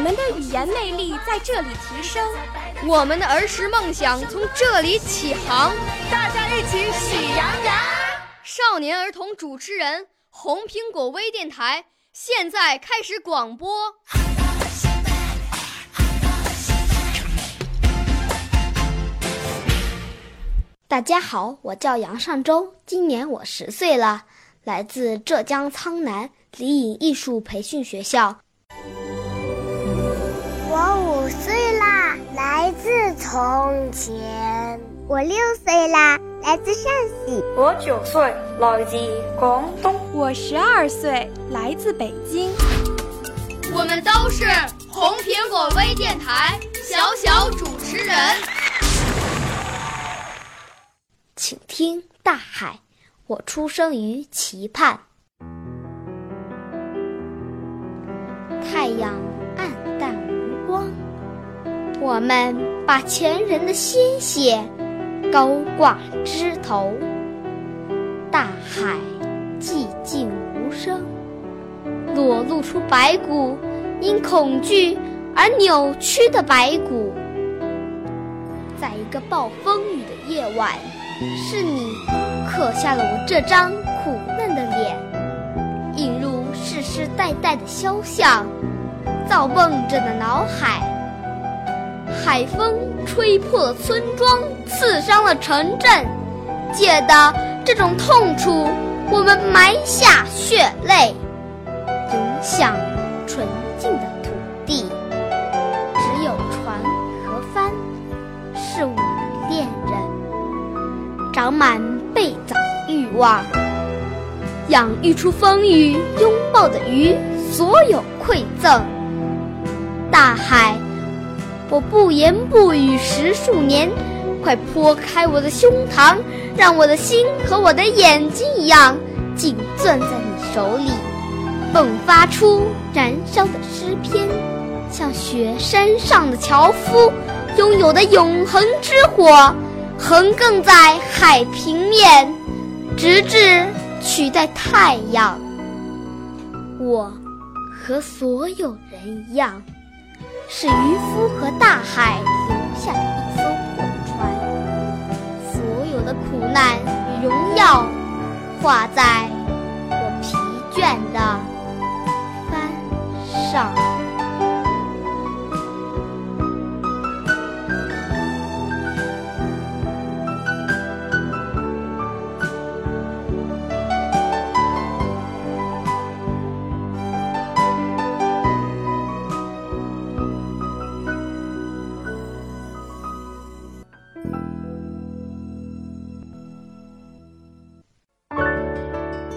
我们的语言魅力在这里提升，我们的儿时梦想从这里起航。大家一起喜羊羊。少年儿童主持人，红苹果微电台现在开始广播。大家好，我叫杨尚周，今年我十岁了，来自浙江苍南李颖艺术培训学校。自从前。我六岁啦，来自陕西。我九岁，来自广东。我十二岁，来自北京。我们都是红苹果微电台小小主持人。请听大海，我出生于期盼。太阳我们把前人的鲜血高挂枝头。大海寂静无声，裸露出白骨，因恐惧而扭曲的白骨。在一个暴风雨的夜晚。是你刻下了我这张苦嫩的脸，映入世世代代的肖像，造梦着的脑海。海风吹破村庄，刺伤了城镇，借的这种痛楚，我们埋下血泪，涌向纯净的土地。只有船和帆，是我的恋人。长满被藻欲望，养育出风雨拥抱的鱼，所有馈赠。大海，我不言不语十数年，快剖开我的胸膛，让我的心和我的眼睛一样，紧攥在你手里，迸发出燃烧的诗篇，像雪山上的樵夫拥有的永恒之火。横亘在海平面，直至取代太阳。我和所有人一样，是渔夫和大海留下的一艘破船。所有的苦难与荣耀，画在我疲倦的帆上。